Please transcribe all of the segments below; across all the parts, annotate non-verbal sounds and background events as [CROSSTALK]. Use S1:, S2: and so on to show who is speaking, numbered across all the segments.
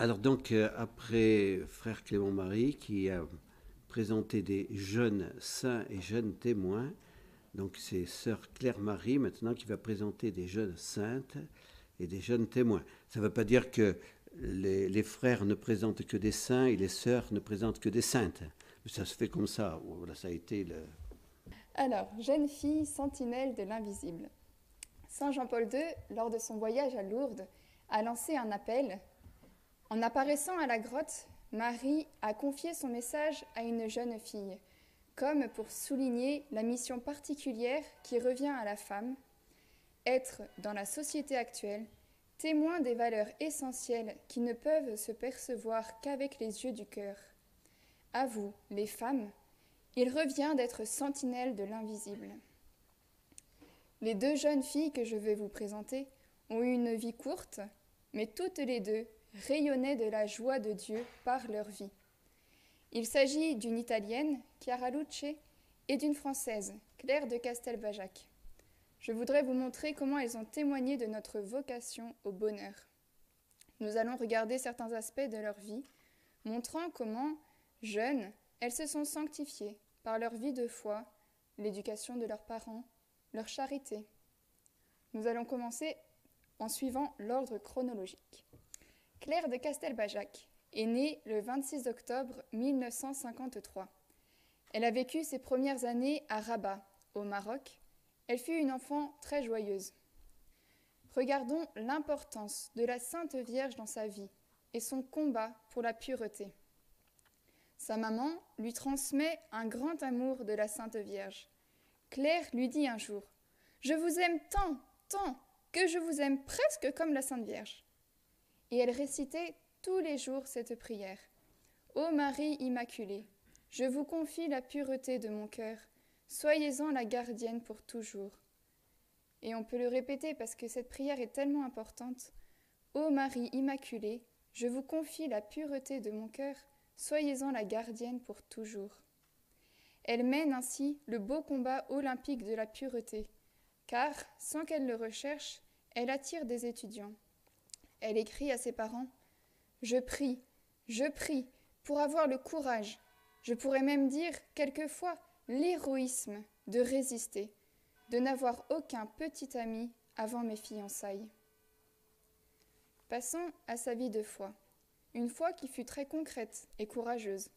S1: Alors donc, euh, après frère Clément Marie, qui a présenté des jeunes saints et jeunes témoins, donc c'est sœur Claire Marie maintenant qui va présenter des jeunes saintes et des jeunes témoins. Ça ne veut pas dire que les, frères ne présentent que des saints et les sœurs ne présentent que des saintes. Ça se fait comme ça. Voilà, ça a été le...
S2: Alors, jeune fille sentinelle de l'invisible. Saint Jean-Paul II, lors de son voyage à Lourdes, a lancé un appel en apparaissant à la grotte, Marie a confié son message à une jeune fille, comme pour souligner la mission particulière qui revient à la femme, être dans la société actuelle témoin des valeurs essentielles qui ne peuvent se percevoir qu'avec les yeux du cœur. À vous, les femmes, il revient d'être sentinelle de l'invisible. Les deux jeunes filles que je vais vous présenter ont eu une vie courte, mais toutes les deux rayonnaient de la joie de Dieu par leur vie. Il s'agit d'une Italienne, Chiara Luce, et d'une Française, Claire de Castelbajac. Je voudrais vous montrer comment elles ont témoigné de notre vocation au bonheur. Nous allons regarder certains aspects de leur vie, montrant comment, jeunes, elles se sont sanctifiées par leur vie de foi, l'éducation de leurs parents, leur charité. Nous allons commencer en suivant l'ordre chronologique. Claire de Castelbajac est née le 26 octobre 1953. Elle a vécu ses premières années à Rabat, au Maroc. Elle fut une enfant très joyeuse. Regardons l'importance de la Sainte Vierge dans sa vie et son combat pour la pureté. Sa maman lui transmet un grand amour de la Sainte Vierge. Claire lui dit un jour Je vous aime tant, tant, que je vous aime presque comme la Sainte Vierge et elle récitait tous les jours cette prière. Ô Marie Immaculée, je vous confie la pureté de mon cœur, soyez-en la gardienne pour toujours. Et on peut le répéter parce que cette prière est tellement importante. Ô Marie Immaculée, je vous confie la pureté de mon cœur, soyez-en la gardienne pour toujours. Elle mène ainsi le beau combat olympique de la pureté, car, sans qu'elle le recherche, elle attire des étudiants. Elle écrit à ses parents Je prie, je prie pour avoir le courage, je pourrais même dire quelquefois l'héroïsme de résister, de n'avoir aucun petit ami avant mes fiançailles. Passons à sa vie de foi, une foi qui fut très concrète et courageuse.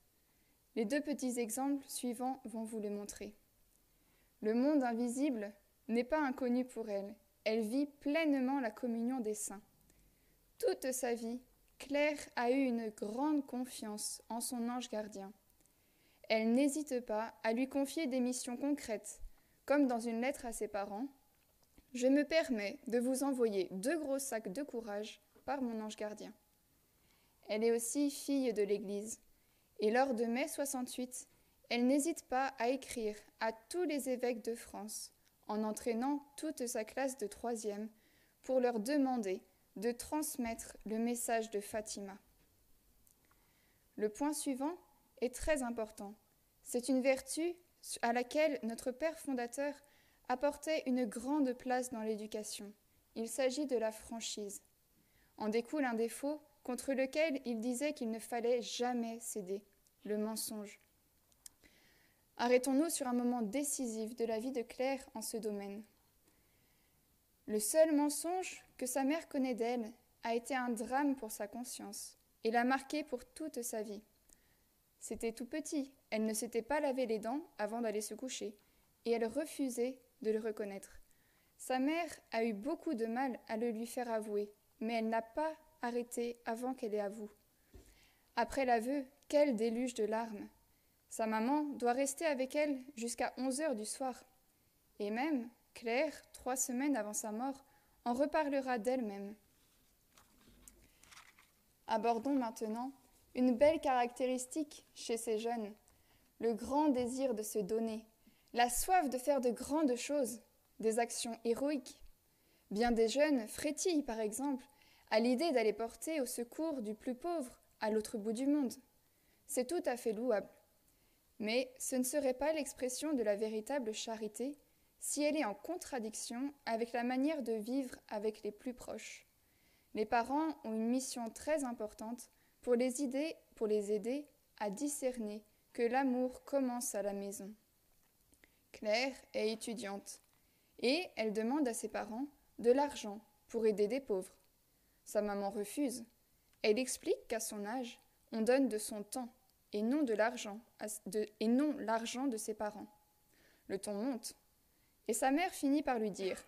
S2: Les deux petits exemples suivants vont vous le montrer. Le monde invisible n'est pas inconnu pour elle, elle vit pleinement la communion des saints. Toute sa vie, Claire a eu une grande confiance en son ange gardien. Elle n'hésite pas à lui confier des missions concrètes, comme dans une lettre à ses parents. Je me permets de vous envoyer deux gros sacs de courage par mon ange gardien. Elle est aussi fille de l'Église, et lors de mai 68, elle n'hésite pas à écrire à tous les évêques de France, en entraînant toute sa classe de troisième, pour leur demander de transmettre le message de Fatima. Le point suivant est très important. C'est une vertu à laquelle notre Père fondateur apportait une grande place dans l'éducation. Il s'agit de la franchise. En découle un défaut contre lequel il disait qu'il ne fallait jamais céder, le mensonge. Arrêtons-nous sur un moment décisif de la vie de Claire en ce domaine. Le seul mensonge que sa mère connaît d'elle a été un drame pour sa conscience et l'a marqué pour toute sa vie. C'était tout petit, elle ne s'était pas lavé les dents avant d'aller se coucher, et elle refusait de le reconnaître. Sa mère a eu beaucoup de mal à le lui faire avouer, mais elle n'a pas arrêté avant qu'elle ait avoué. Après l'aveu, quel déluge de larmes. Sa maman doit rester avec elle jusqu'à onze heures du soir. Et même, Claire, trois semaines avant sa mort, en reparlera d'elle-même. Abordons maintenant une belle caractéristique chez ces jeunes, le grand désir de se donner, la soif de faire de grandes choses, des actions héroïques. Bien des jeunes frétillent, par exemple, à l'idée d'aller porter au secours du plus pauvre à l'autre bout du monde. C'est tout à fait louable. Mais ce ne serait pas l'expression de la véritable charité si elle est en contradiction avec la manière de vivre avec les plus proches. Les parents ont une mission très importante pour les, aider, pour les aider à discerner que l'amour commence à la maison. Claire est étudiante et elle demande à ses parents de l'argent pour aider des pauvres. Sa maman refuse. Elle explique qu'à son âge, on donne de son temps et non de l'argent et non l'argent de ses parents. Le ton monte et sa mère finit par lui dire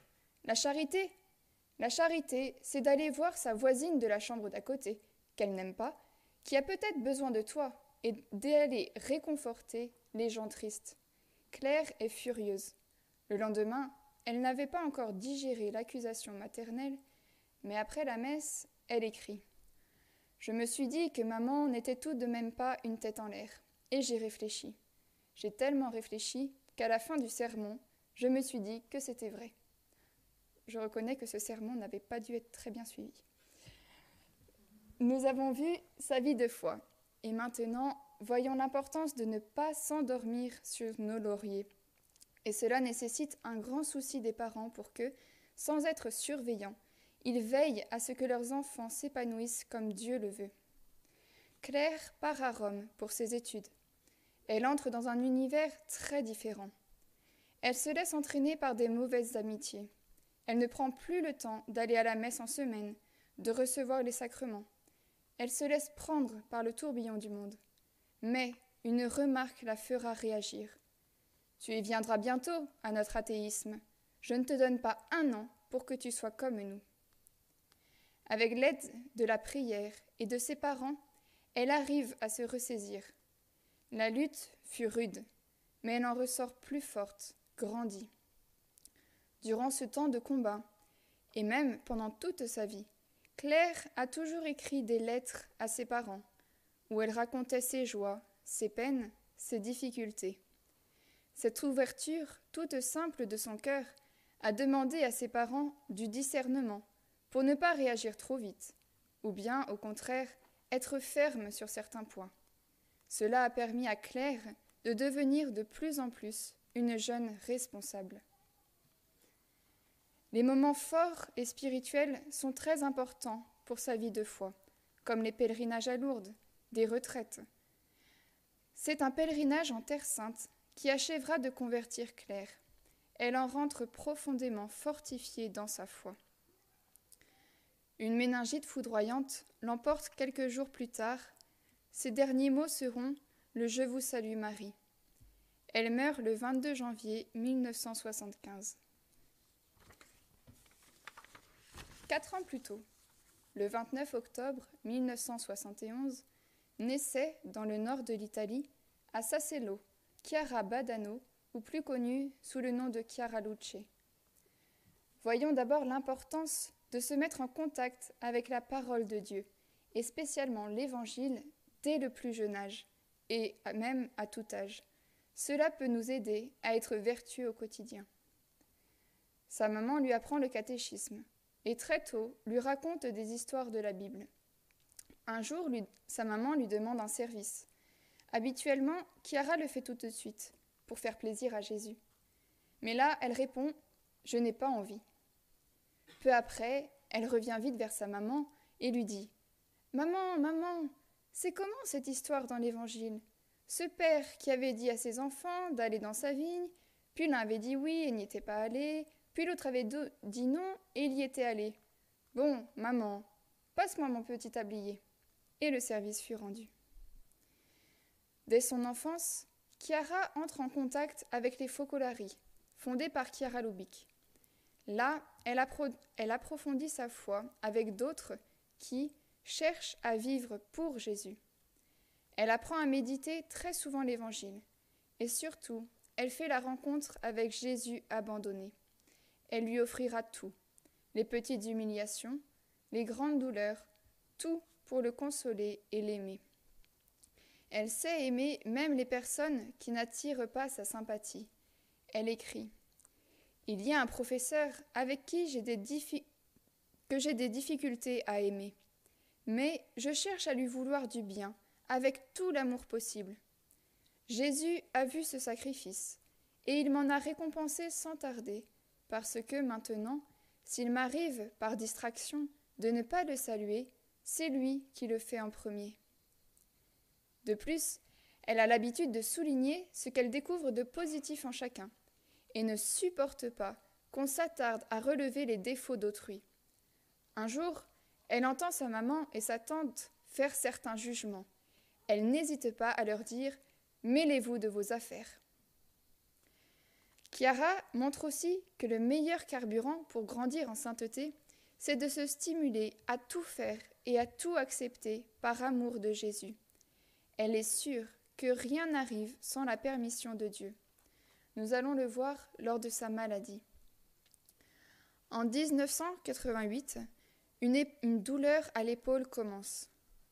S2: La charité La charité, c'est d'aller voir sa voisine de la chambre d'à côté, qu'elle n'aime pas, qui a peut-être besoin de toi, et d'aller réconforter les gens tristes. Claire est furieuse. Le lendemain, elle n'avait pas encore digéré l'accusation maternelle, mais après la messe, elle écrit Je me suis dit que maman n'était tout de même pas une tête en l'air, et j'ai réfléchi. J'ai tellement réfléchi qu'à la fin du sermon, je me suis dit que c'était vrai. Je reconnais que ce sermon n'avait pas dû être très bien suivi. Nous avons vu sa vie de foi, et maintenant, voyons l'importance de ne pas s'endormir sur nos lauriers. Et cela nécessite un grand souci des parents pour que, sans être surveillants, ils veillent à ce que leurs enfants s'épanouissent comme Dieu le veut. Claire part à Rome pour ses études. Elle entre dans un univers très différent. Elle se laisse entraîner par des mauvaises amitiés. Elle ne prend plus le temps d'aller à la messe en semaine, de recevoir les sacrements. Elle se laisse prendre par le tourbillon du monde. Mais une remarque la fera réagir. Tu y viendras bientôt à notre athéisme. Je ne te donne pas un an pour que tu sois comme nous. Avec l'aide de la prière et de ses parents, elle arrive à se ressaisir. La lutte fut rude, mais elle en ressort plus forte, Durant ce temps de combat, et même pendant toute sa vie, Claire a toujours écrit des lettres à ses parents, où elle racontait ses joies, ses peines, ses difficultés. Cette ouverture, toute simple de son cœur, a demandé à ses parents du discernement pour ne pas réagir trop vite, ou bien, au contraire, être ferme sur certains points. Cela a permis à Claire de devenir de plus en plus une jeune responsable. Les moments forts et spirituels sont très importants pour sa vie de foi, comme les pèlerinages à Lourdes, des retraites. C'est un pèlerinage en Terre sainte qui achèvera de convertir Claire. Elle en rentre profondément fortifiée dans sa foi. Une méningite foudroyante l'emporte quelques jours plus tard. Ses derniers mots seront Le Je vous salue Marie. Elle meurt le 22 janvier 1975. Quatre ans plus tôt, le 29 octobre 1971, naissait dans le nord de l'Italie, à Sassello, Chiara Badano, ou plus connue sous le nom de Chiara Luce. Voyons d'abord l'importance de se mettre en contact avec la parole de Dieu, et spécialement l'Évangile, dès le plus jeune âge, et même à tout âge. Cela peut nous aider à être vertueux au quotidien. Sa maman lui apprend le catéchisme, et très tôt lui raconte des histoires de la Bible. Un jour, sa maman lui demande un service. Habituellement, Chiara le fait tout de suite, pour faire plaisir à Jésus. Mais là, elle répond Je n'ai pas envie. Peu après, elle revient vite vers sa maman et lui dit Maman, maman, c'est comment cette histoire dans l'Évangile? Ce père qui avait dit à ses enfants d'aller dans sa vigne, puis l'un avait dit oui et n'y était pas allé, puis l'autre avait dit non et il y était allé. Bon, maman, passe-moi mon petit tablier. Et le service fut rendu. Dès son enfance, Chiara entre en contact avec les Focolari, fondés par Chiara Lubic. Là, elle, elle approfondit sa foi avec d'autres qui cherchent à vivre pour Jésus. Elle apprend à méditer très souvent l'Évangile et surtout, elle fait la rencontre avec Jésus abandonné. Elle lui offrira tout, les petites humiliations, les grandes douleurs, tout pour le consoler et l'aimer. Elle sait aimer même les personnes qui n'attirent pas sa sympathie. Elle écrit Il y a un professeur avec qui j'ai des j'ai des difficultés à aimer, mais je cherche à lui vouloir du bien, avec tout l'amour possible. Jésus a vu ce sacrifice, et il m'en a récompensé sans tarder, parce que maintenant, s'il m'arrive, par distraction, de ne pas le saluer, c'est lui qui le fait en premier. De plus, elle a l'habitude de souligner ce qu'elle découvre de positif en chacun, et ne supporte pas qu'on s'attarde à relever les défauts d'autrui. Un jour, elle entend sa maman et sa tante faire certains jugements. Elle n'hésite pas à leur dire Mêlez-vous de vos affaires. Chiara montre aussi que le meilleur carburant pour grandir en sainteté, c'est de se stimuler à tout faire et à tout accepter par amour de Jésus. Elle est sûre que rien n'arrive sans la permission de Dieu. Nous allons le voir lors de sa maladie. En 1988, une, une douleur à l'épaule commence.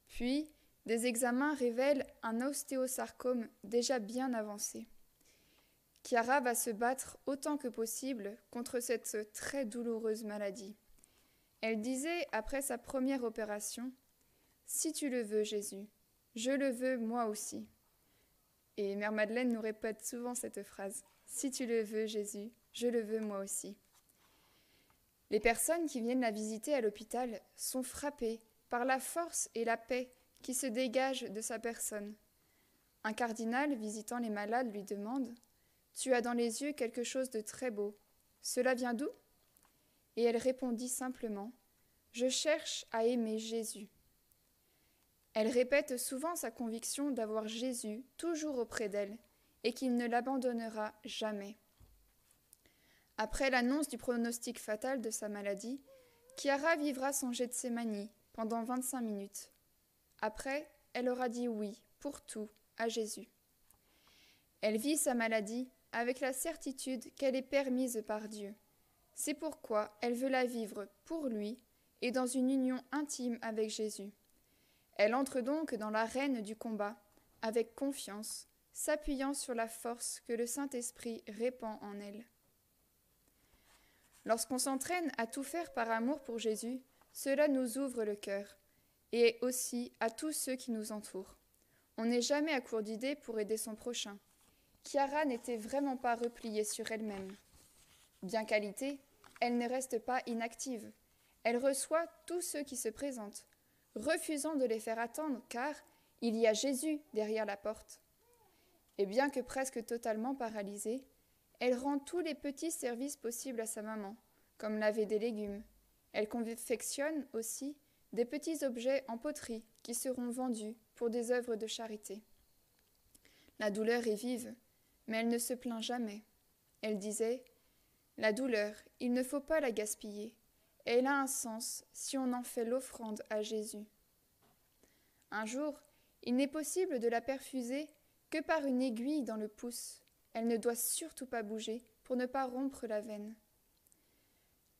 S2: Puis, des examens révèlent un ostéosarcome déjà bien avancé. Chiara va se battre autant que possible contre cette très douloureuse maladie. Elle disait après sa première opération Si tu le veux, Jésus, je le veux moi aussi. Et Mère Madeleine nous répète souvent cette phrase Si tu le veux, Jésus, je le veux moi aussi. Les personnes qui viennent la visiter à l'hôpital sont frappées par la force et la paix qui se dégagent de sa personne. Un cardinal visitant les malades lui demande Tu as dans les yeux quelque chose de très beau. Cela vient d'où? Et elle répondit simplement Je cherche à aimer Jésus. Elle répète souvent sa conviction d'avoir Jésus toujours auprès d'elle et qu'il ne l'abandonnera jamais. Après l'annonce du pronostic fatal de sa maladie, Chiara vivra son Gethsemane pendant 25 minutes. Après, elle aura dit oui pour tout à Jésus. Elle vit sa maladie avec la certitude qu'elle est permise par Dieu. C'est pourquoi elle veut la vivre pour lui et dans une union intime avec Jésus. Elle entre donc dans l'arène du combat avec confiance, s'appuyant sur la force que le Saint-Esprit répand en elle. Lorsqu'on s'entraîne à tout faire par amour pour Jésus, cela nous ouvre le cœur, et aussi à tous ceux qui nous entourent. On n'est jamais à court d'idées pour aider son prochain. Chiara n'était vraiment pas repliée sur elle-même. Bien qualité, elle ne reste pas inactive. Elle reçoit tous ceux qui se présentent, refusant de les faire attendre, car il y a Jésus derrière la porte. Et bien que presque totalement paralysée, elle rend tous les petits services possibles à sa maman, comme laver des légumes. Elle confectionne aussi des petits objets en poterie qui seront vendus pour des œuvres de charité. La douleur est vive, mais elle ne se plaint jamais. Elle disait La douleur, il ne faut pas la gaspiller. Elle a un sens si on en fait l'offrande à Jésus. Un jour, il n'est possible de la perfuser que par une aiguille dans le pouce. Elle ne doit surtout pas bouger pour ne pas rompre la veine.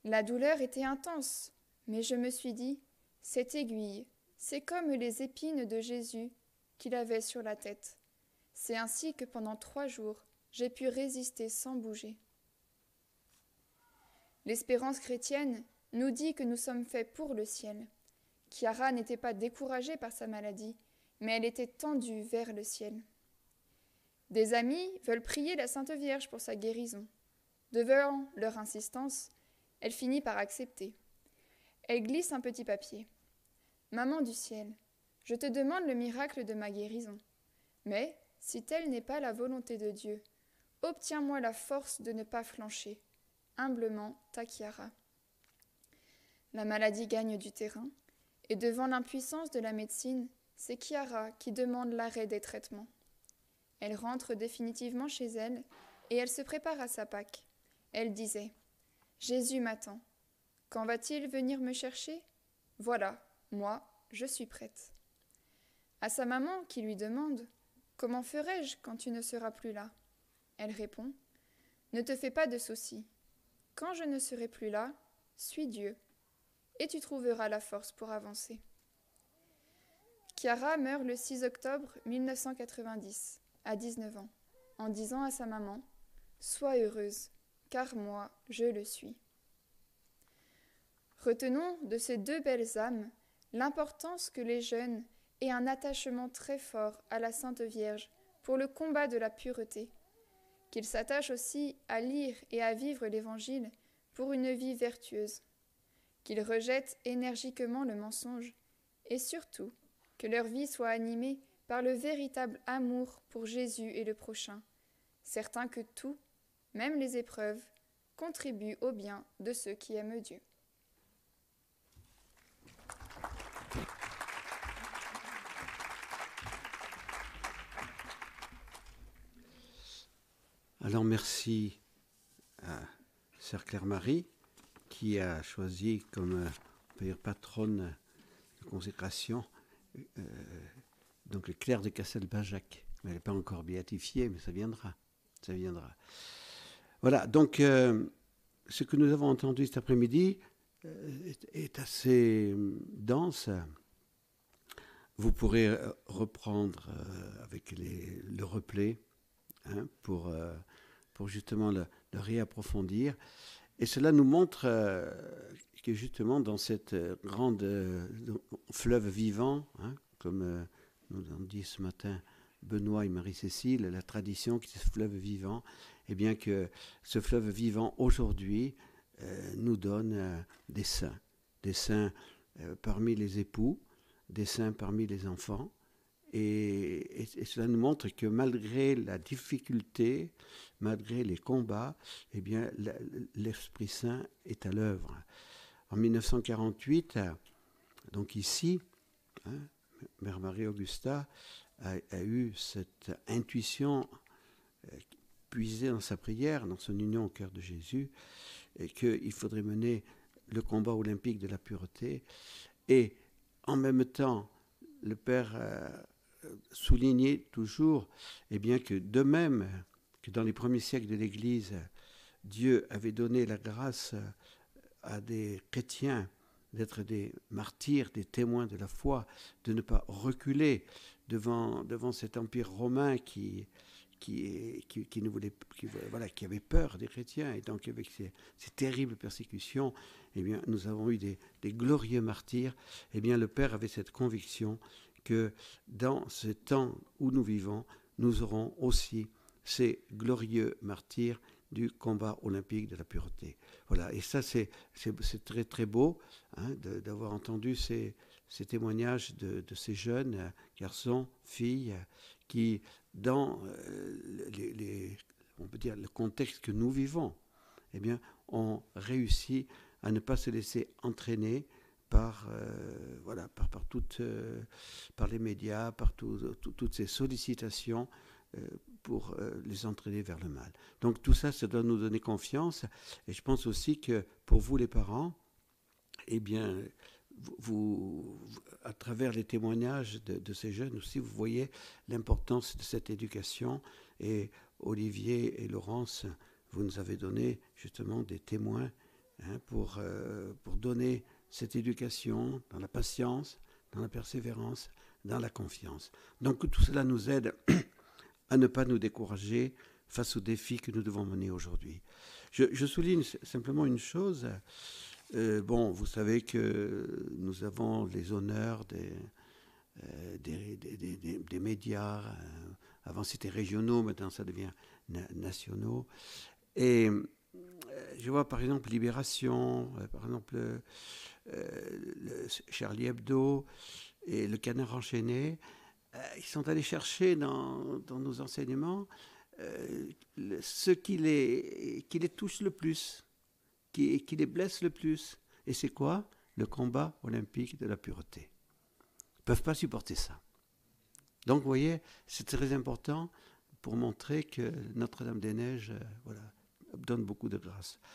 S2: La douleur était intense, mais je me suis dit cette aiguille, c'est comme les épines de Jésus qu'il avait sur la tête. C'est ainsi que pendant trois jours, j'ai pu résister sans bouger. L'espérance chrétienne nous dit que nous sommes faits pour le ciel. Chiara n'était pas découragée par sa maladie, mais elle était tendue vers le ciel. Des amis veulent prier la Sainte Vierge pour sa guérison. Devant leur insistance, elle finit par accepter. Elle glisse un petit papier. Maman du ciel, je te demande le miracle de ma guérison. Mais, si telle n'est pas la volonté de Dieu, obtiens-moi la force de ne pas flancher. Humblement, ta La maladie gagne du terrain, et devant l'impuissance de la médecine, c'est Chiara qui demande l'arrêt des traitements. Elle rentre définitivement chez elle, et elle se prépare à sa Pâque. Elle disait Jésus m'attend. Quand va-t-il venir me chercher? Voilà, moi, je suis prête. À sa maman qui lui demande Comment ferai-je quand tu ne seras plus là? Elle répond Ne te fais pas de soucis. Quand je ne serai plus là, suis Dieu, et tu trouveras la force pour avancer. Chiara meurt le 6 octobre 1990, à 19 ans, en disant à sa maman Sois heureuse, car moi, je le suis. Retenons de ces deux belles âmes l'importance que les jeunes aient un attachement très fort à la Sainte Vierge pour le combat de la pureté, qu'ils s'attachent aussi à lire et à vivre l'Évangile pour une vie vertueuse. qu'ils rejettent énergiquement le mensonge, et surtout que leur vie soit animée par le véritable amour pour Jésus et le prochain, certain que tout, même les épreuves, contribuent au bien de ceux qui aiment Dieu.
S1: Alors merci à Sœur Claire-Marie qui a choisi comme euh, patronne de consécration euh, donc Claire de Castelbajac. Elle n'est pas encore béatifiée, mais ça viendra. Ça viendra. Voilà, donc euh, ce que nous avons entendu cet après-midi est, assez dense. Vous pourrez reprendre avec le replay hein, pour pour justement le, réapprofondir. Et cela nous montre euh, que justement dans cette euh, grande euh, fleuve vivant, hein, comme nous l'ont dit ce matin Benoît et Marie-Cécile, la tradition qui est ce fleuve vivant, et eh bien que ce fleuve vivant aujourd'hui nous donne des saints, des saints parmi les époux, des saints parmi les enfants, et, cela nous montre que malgré la difficulté, malgré les combats, eh bien, l'Esprit Saint est à l'œuvre. En 1948, donc ici, hein, Mère Marie-Augusta a, eu cette intuition euh, puisée dans sa prière, dans son union au cœur de Jésus, et qu'il faudrait mener le combat olympique de la pureté. Et en même temps, le Père euh, souligner toujours eh bien, que de même que dans les premiers siècles de l'Église, Dieu avait donné la grâce à des chrétiens d'être des martyrs, des témoins de la foi, de ne pas reculer devant, devant cet empire romain qui, qui, qui, ne voulait, voilà, qui avait peur des chrétiens. Et donc, avec ces, ces terribles persécutions, eh bien, nous avons eu des, des glorieux martyrs. Eh bien, le Père avait cette conviction que dans ce temps où nous vivons, nous aurons aussi ces glorieux martyrs du combat olympique de la pureté. Voilà, et ça c'est très très beau hein, d'avoir entendu ces, témoignages de, ces jeunes garçons, filles, qui dans euh, le contexte que nous vivons, eh bien, ont réussi à ne pas se laisser entraîner par, euh, voilà, par, par, toutes, euh, par les médias, par toutes ces sollicitations euh, pour les entraîner vers le mal. Donc tout ça, ça doit nous donner confiance. Et je pense aussi que pour vous les parents, eh bien, vous, à travers les témoignages de, de, ces jeunes aussi, vous voyez l'importance de cette éducation. Et Olivier et Laurence, vous nous avez donné justement des témoins hein, pour, pour donner cette éducation dans la patience, dans la persévérance, dans la confiance. Donc tout cela nous aide [CLEARS THROAT] à ne pas nous décourager face aux défis que nous devons mener aujourd'hui. Je, souligne simplement une chose. Euh, bon, vous savez que nous avons les honneurs des, euh, des, médias. Euh, avant c'était régionaux, maintenant ça devient nationaux. Et je vois par exemple Libération, par exemple euh, Charlie Hebdo et le Canard enchaîné, euh, ils sont allés chercher dans, nos enseignements euh, ce qui les, touche le plus, qui, les blesse le plus. Et c'est quoi? Le combat olympique de la pureté. Ils ne peuvent pas supporter ça. Donc, vous voyez, c'est très important pour montrer que Notre-Dame des Neiges voilà, donne beaucoup de grâce.